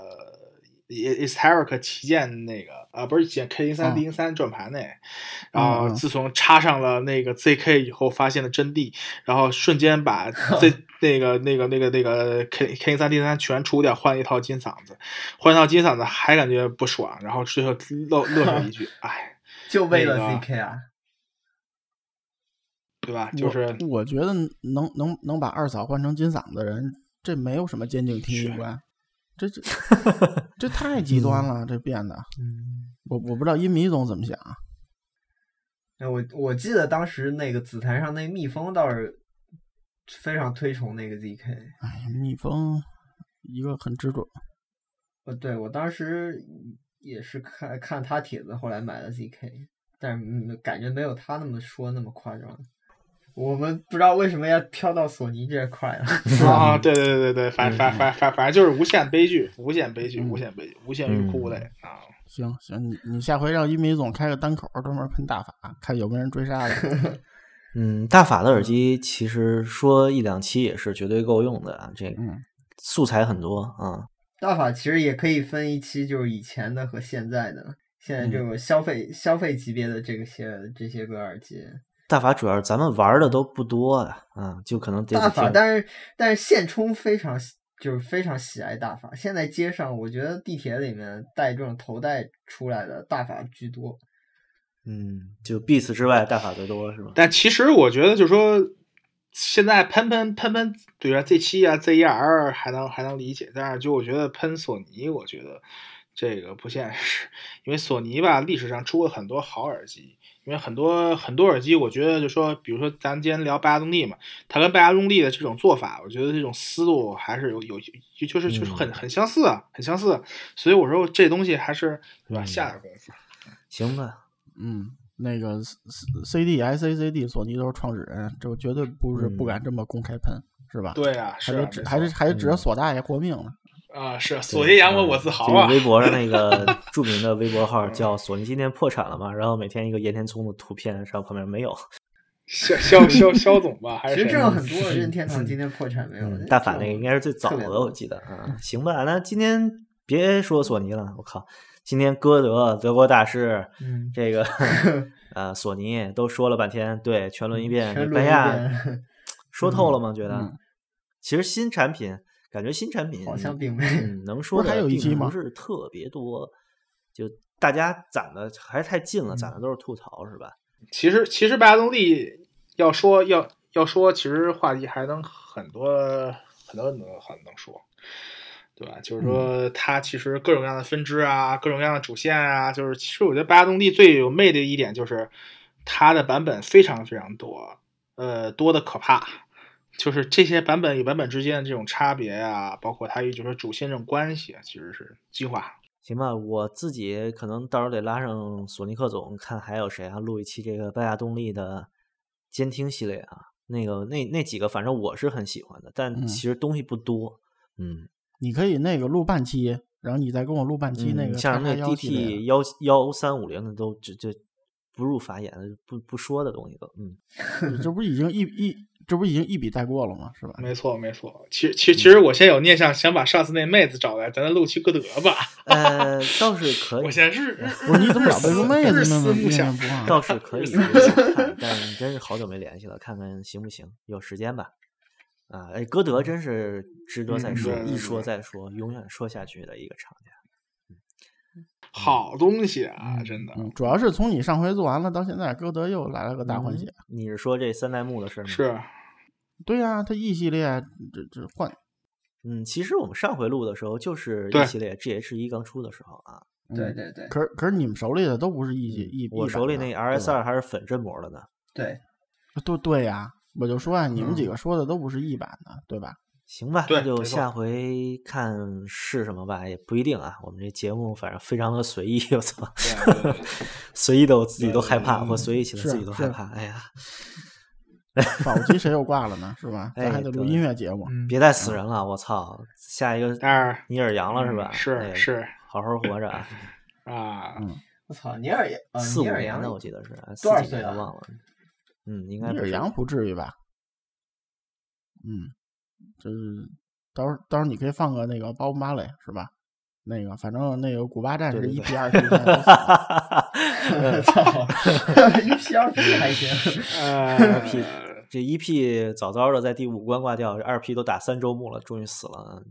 e s t e r i c 旗舰那个呃不是旗舰 K 零三嗯。D 零三转盘那，嗯然后嗯自从插上了那个 ZK 以后，发现了真谛，然后瞬间把 Z 那个那个那个那个 K K 零三 D 零三全除掉，换一套金嗓子，换一套金嗓子还感觉不爽，然后最后乐乐上一句，哎，就为了那个 ZK 啊，对吧？就是我我觉得能能能把二嫂换成金嗓子的人，这没有什么坚定听一观，这这 这太极端了，这变得，嗯，我我不知道音迷总怎么想啊。哎我我记得当时那个紫檀上那蜜蜂倒是非常推崇那个 ZK，哎呀，蜜蜂一个很执着，呃，对我当时也是看看他帖子，后来买了 ZK，但是嗯感觉没有他那么说那么夸张。我们不知道为什么要跳到索尼这块了。啊，对对对对对，反反反反反正就是无限悲剧，无限悲剧，嗯无限悲剧，无限欲哭无泪啊！行行，你你下回让一米总开个单口，专门喷大法，看有没有人追杀的。嗯，大法的耳机其实说一两期也是绝对够用的啊，这个嗯素材很多啊。大法其实也可以分一期，就是以前的和现在的。现在嗯这个消费、消费级别的这个些这些个耳机，大法主要是咱们玩的都不多啊，啊，就可能得大法，但是但是现充非常喜就是非常喜爱大法。现在街上，我觉得地铁里面带这种头戴出来的大法居多。嗯，就 Beats 之外，大法最多是吧？但其实我觉得，就是说，现在喷喷喷喷，对吧？Z 七啊，ZR 还能还能理解，但是就我觉得喷索尼，我觉得这个不现实，因为索尼吧，历史上出了很多好耳机，因为很多很多耳机，我觉得就说，比如说咱今天聊拜亚动力嘛，它跟拜亚动力的这种做法，我觉得这种思路还是有有就就是就是很很相似啊，很相似，所以我说这东西还是对吧，嗯下点功夫。行吧，嗯，那个 C D S A C D 索尼都是创始人，这绝对不是不敢这么公开喷，是吧？对啊，还是还是还是指着嗯索大爷活命呢。啊，是索尼养我，我自豪啊！这个微博上那个 著名的微博号叫“索尼今天破产了嘛”，然后每天一个岩田聪的图片，然后旁边没有。肖肖肖肖总吧，还是谁其实这样很多任天堂今天破产没有？嗯，大反那个应该是最早的，我记得啊。行吧，那今天别说索尼了，我靠，今天歌德德国大师嗯，这个 呃索尼都说了半天，对，全轮一遍，全轮一这白亚说透了吗？觉得嗯其实新产品，感觉新产品好像并没嗯能说的并有一期吗不是特别多，就大家攒的还是太近了，嗯攒的都是吐槽是吧？其实其实拜亚动力要说要要说，其实话题还能很多很多能很能说，对吧？就是说它其实各种各样的分支啊，各种各样的主线啊，就是其实我觉得拜亚动力最有魅力的一点就是它的版本非常非常多，呃，多的可怕。就是这些版本与版本之间的这种差别啊，包括它与就是主线这种关系啊，其实是精华。行吧，我自己可能到时候得拉上索尼克总，看还有谁啊，录一期这个拜亚动力的监听系列啊。那个那那几个，反正我是很喜欢的，但嗯其实东西不多。嗯，你可以那个录半期，然后你再跟我录半期那嗯个像那叉叉幺系列 DT 幺幺三五零的都这这不入法眼的，不不说的东西都，嗯，这不已经一一这不已经一笔带过了吗？是吧？没错，没错。其实，其实，其实我现在有念想，想把上次那妹子找来，咱再录期歌德吧。呃，倒是可以 我，现在日日不是你怎么老背个 妹子呢？不想念念。不忘。倒是可以想看，但真是好久没联系了，看看行不行，有时间吧。啊，哎，歌德真是值得再说，一说再说，永远说下去的一个厂家。好东西啊，真的嗯，主要是从你上回做完了到现在，歌德又来了个大换血。你是说这三代目的事吗？。是对呀、它 E 系列这这换，嗯，其实我们上回录的时候就是 E 系列 GH 一刚出的时候啊，嗯。对对对可是可是你们手里的都不是 E 系 E，我 E 手里那版的 RS 二还是粉振膜的呢。对，对对呀，我就说啊，你们几嗯个说的都不是一版的，对吧？行吧，那就下回看是什么吧，也不一定啊。我们这节目反正非常的随意，我操，随意的我自己都害怕，嗯我随意起来自己都害怕。哎呀，保不齐谁又挂了呢，是吧？咱还得录哎音乐节目。嗯，别再死人了，我操！下一个尼尔杨了是吧？嗯是哎是好好活着啊！啊，嗯，我操，尼尔也呃四五尼尔杨年的我记得是，四几多少岁了年忘了。嗯，应该不是尼尔杨不至于吧？嗯，就是到时候到时候你可以放个那个包马雷是吧？那个反正那个古巴战士一对 P 二 P 现在都死了 操，一 P 二 P 还行。这一 P 早早的在第五关挂掉，二 P 都打三周目了，终于死了。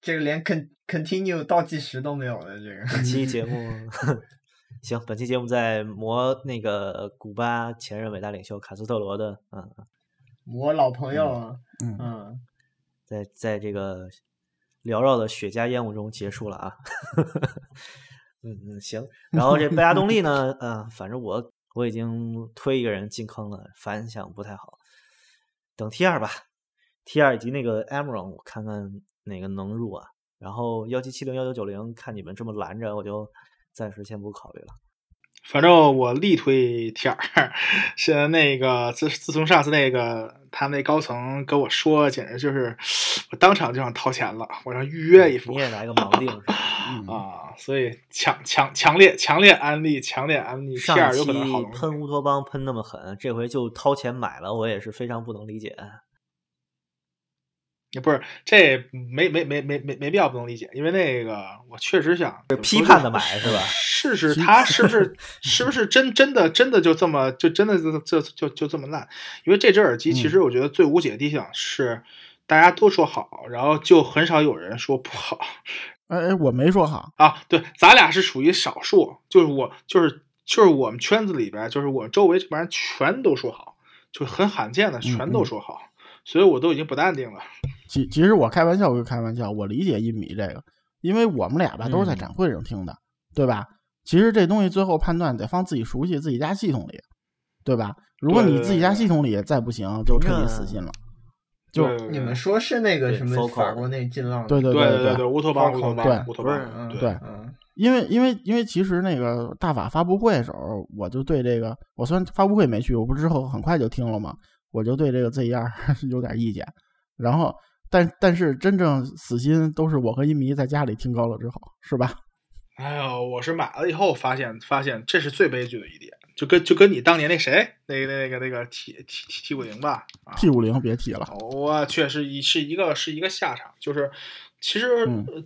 这个连 con continue 倒计时都没有了，这个。本期节目行，本期节目在磨那个古巴前任伟大领袖卡斯特罗的，嗯，我老朋友啊，嗯嗯，在在这个缭绕的雪茄烟雾中结束了啊。嗯嗯，行。然后这贝加动力呢，嗯、反正我我已经推一个人进坑了，反响不太好。等 T 二吧，T 二以及那个 Amron，我看看哪个能入啊。然后幺七七零、幺九九零，看你们这么拦着，我就暂时先不考虑了。反正我力推 T 二，现在那个自自从上次那个他们那高层跟我说，简直就是我当场就想掏钱了，我想预约一副你也来个盲定是吧？嗯啊，所以强强强烈强烈安利，强烈安利上一二有可能好期。喷乌托邦喷那么狠，这回就掏钱买了，我也是非常不能理解。也不是这没没没没没没必要不能理解，因为那个我确实想批判的买是吧 试试他是不是是不是真真的真的就这么就真的就就就就这么烂？因为这只耳机其实我觉得最无解的地方是大家都说好，然后就很少有人说不好哎哎，我没说好，啊。对，咱俩是属于少数，就是我就是就是我们圈子里边，就是我周围这帮人全都说好，就很罕见的全都说好，所以我都已经不淡定了。其其实我开玩笑归开玩笑，我理解一米这个，因为我们俩吧都是在嗯展会上听的，对吧？其实这东西最后判断得放自己熟悉自己家系统里，对吧？如果你自己家系统里再不行，就彻底死心了。就你们说是那个什么法国那劲浪？对对对对对，乌托邦乌托邦对对嗯因为因为因为其实那个大法发布会的时候，我就对这个，我虽然发布会没去，我不之后很快就听了嘛，我就对这个一二 有点意见。然后，但但是真正死心都是我和一迷在家里听高了之后，是吧？哎呦，我是买了以后发现，发现这是最悲剧的一点，就跟就跟你当年那谁，那个那个那个 T T T T 五零吧，啊，T 五零别提了，我确实一是一个是一个下场，就是其实、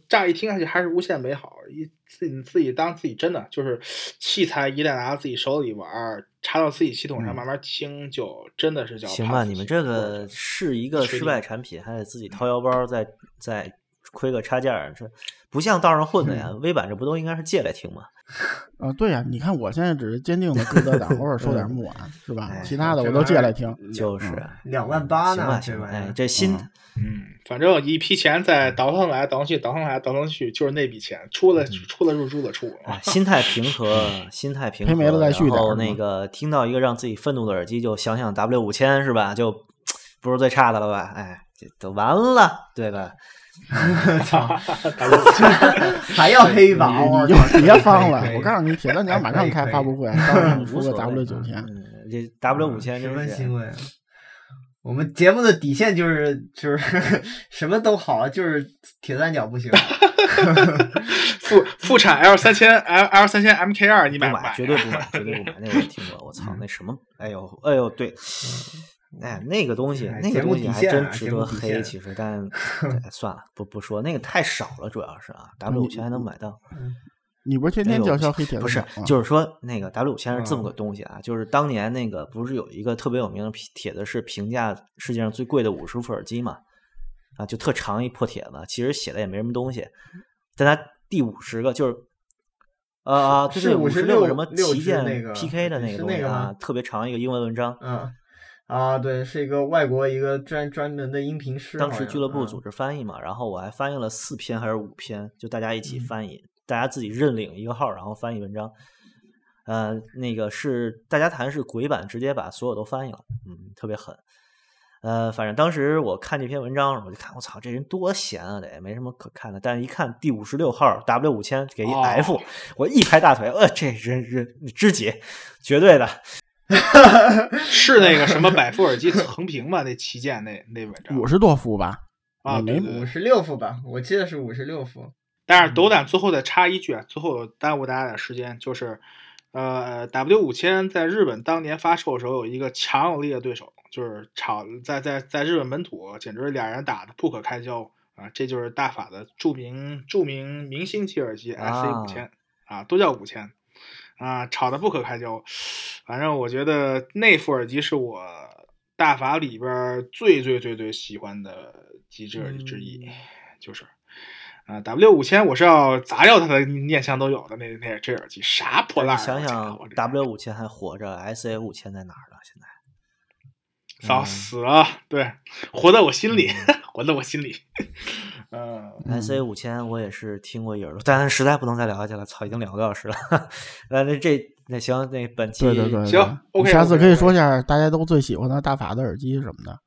乍一听下去还是无限美好，一自己自己当自己真的就是器材一旦拿到自己手里玩儿，插到自己系统上嗯。慢慢听，就真的是叫行吧，你们这个是是一个失败产品，还得自己掏腰包再再亏个差价儿，这不像道上混的呀。微版这不都应该是借来听吗？啊，对呀、你看我现在只是坚定的歌德党，偶尔收点木碗，是吧哎？其他的我都借来听。就是两万八呢行吧，行吧，哎这玩意儿，这新嗯嗯，反正一批钱再倒腾来倒腾去，倒腾来倒腾去，就是那笔钱出了出了入，出了出。哎，心态平和，心态平和，赔没了再续然后那个听到一个让自己愤怒的耳机，就想想 W 五千是吧？就 不是最差的了吧？哎，这都完了，对吧？操，还要黑吧？别放了我告诉你，铁三角马上开发布会，到时候你 出个 W 九千。嗯，这 W 五千十真是分欣慰。我们节目的底线就是就是什么都好，就是铁三角不行。副副产 L 三千 L L 三千 MK 二，你不买不买，绝对不买，绝对不买。那我也听过，我操，那什么，哎呦，哎呦，对，哎，那个东西，那个东西还真值得黑，其实，但哎算了，不不说，那个太少了，主要是啊，W 五千还能买到。你不是天天叫嚣黑铁不是？就是说那个 W 五千是这么嗯个东西啊，就是当年那个不是有一个特别有名的帖帖子是评价世界上最贵的五十副耳机嘛？啊，就特长一破帖子，其实写的也没什么东西，但它第五十个就是。呃啊，对是对，五十六56个什么旗舰支那个 PK 的那个东西啊特别长一个英文文章。嗯啊，对，是一个外国一个专专门的音频师，当时俱乐部嗯组织翻译嘛，然后我还翻译了四篇还是五篇，就大家一起嗯翻译，大家自己认领一个号，然后翻译文章。呃，那个是大家谈是鬼版，直接把所有都翻译了，嗯，特别狠。呃，反正当时我看这篇文章，我就看，我操，这人多闲啊，得没什么可看的。但是一看第五十六号 W 五千给一哦 F，、我一拍大腿，呃，这人人知己，绝对的。是那个什么百富耳机横屏吧？那旗舰那那文章五十多伏吧？啊，没对对对。五十六副吧，我记得是五十六副。但是斗胆最后再插一句啊，最后耽误大家点时间，就是呃，W 五千在日本当年发售的时候有一个强有力的对手，就是炒在在在日本本土简直俩人打的不可开交啊，这就是大法的著名著名明星级耳机 SA 啊五千啊，都叫五千啊，吵得不可开交。反正我觉得那副耳机是我大法里边最最最最喜欢的机之一，嗯就是啊 W 五千，我是要砸掉它的念想都有的那那这耳机，啥破烂想我想这，W 五千还活着，SA 五千在哪儿了？现在早嗯死了，对，活在我心里，活在我心里。嗯，SA 五千我也是听过一耳朵，但实在不能再聊下去了，操，已经两个多小时了。那，那这那行，那本期对对对，行对 OK，下次可以说一下大家都最喜欢的大法的耳机什么的。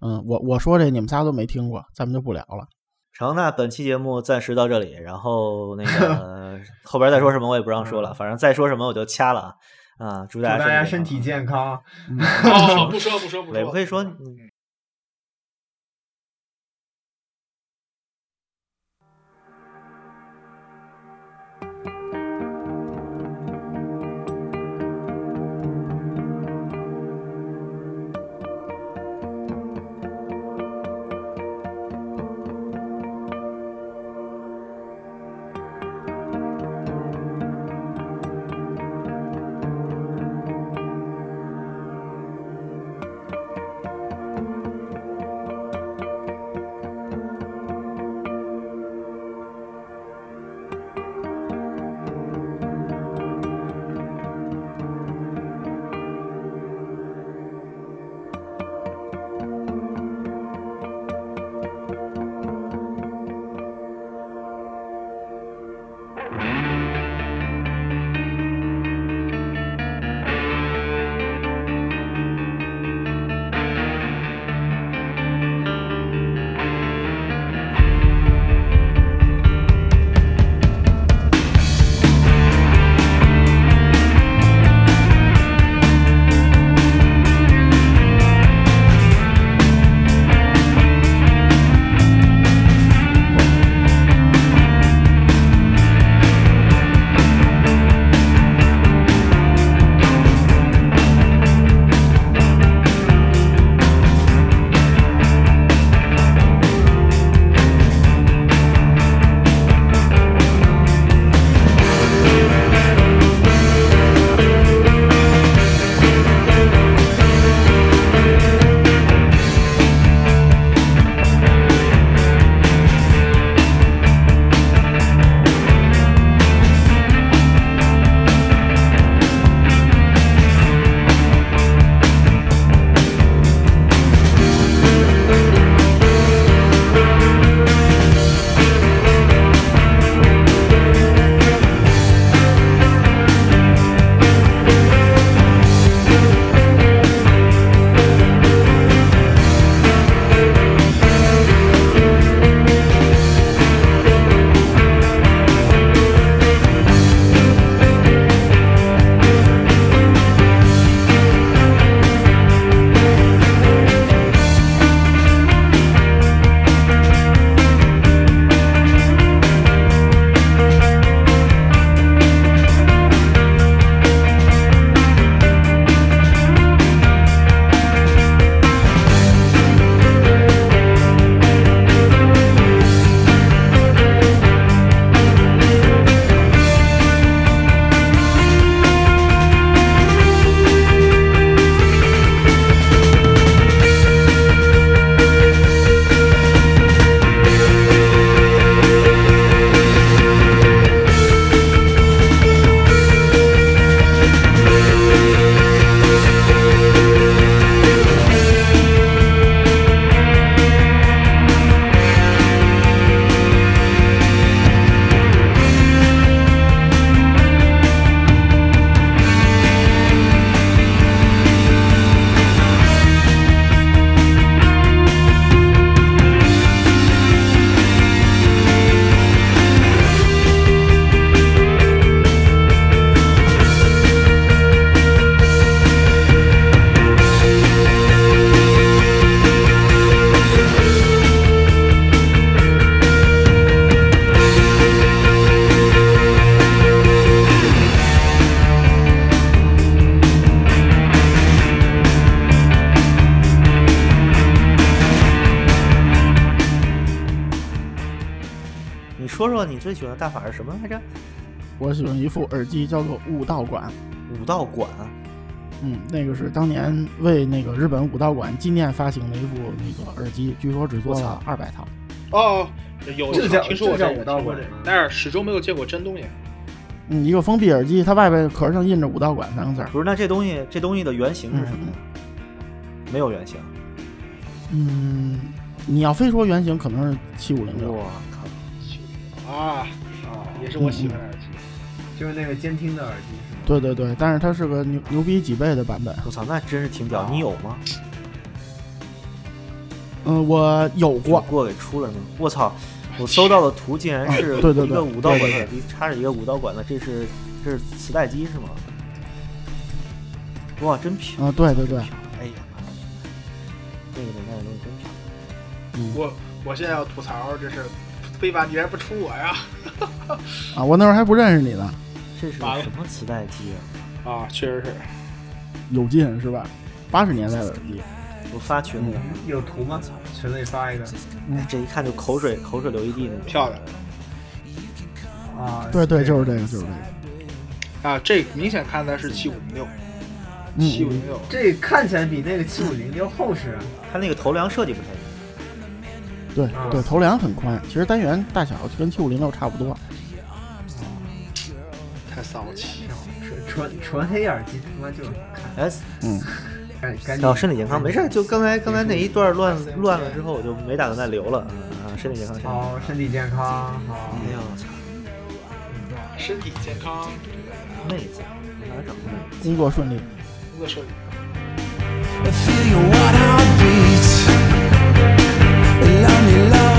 嗯，我我说这你们仨都没听过，咱们就不聊了。成，那本期节目暂时到这里，然后那个 后边再说什么我也不让说了，反正再说什么我就掐了啊。啊，祝祝大家身体健康。不说不说不说，伟不可以说法是什么来着？我喜欢一副耳机，叫做武道馆。武道馆。嗯，那个是当年为那个日本武道馆纪念发行的一副那个耳机，据说只做了二百套。哦，有这叫听说过这个，武道听说过这个馆但是始终没有见过真东西。嗯，一个封闭耳机，它外边壳上印着武道馆三个字。不是，那这东西这东西的原型是什么呢？没有原型。嗯，你要非说原型，可能是七五零六。我靠！啊，哦，也是我喜欢的耳机。就是那个监听的耳机是吗？对对对，但是它是个牛牛逼几倍的版本。我操，那真是挺屌。你有吗？嗯，我有过。过给出了吗？我操！我搜到的图竟然是对对对一个五道馆对对的耳机，插着一个五道管的，这是这是磁带机是吗？哇，真漂亮！啊，对对对，哎呀妈呀，这个年代的东西真漂亮。嗯我我现在要吐槽，这是非法居然不出我呀！啊，我那会儿还不认识你呢，这是什么磁带机啊？啊，确实是。有劲是吧？八十年代的耳机。我发群里了，有图吗？群里发一个哎这一看就口水口水流一地那种。漂亮啊。对对，就是这个，就是这个。啊！这明显看的是七五零六，嗯七五零六。这看起来比那个七五零六厚实啊。它那个头梁设计不太一样。对啊对，头梁很宽，其实单元大小跟七五零六差不多。太骚气。纯纯纯黑耳机他妈就是看哎，嗯，赶赶紧到身体健康没事儿，就刚才刚才那一段乱乱了之后，我就没打算再留了。啊，身体健康，身体健康。好，身体健康好。哎呀，我操，身体健康，妹子，哪整的妹子？工作顺利。工作顺利。love.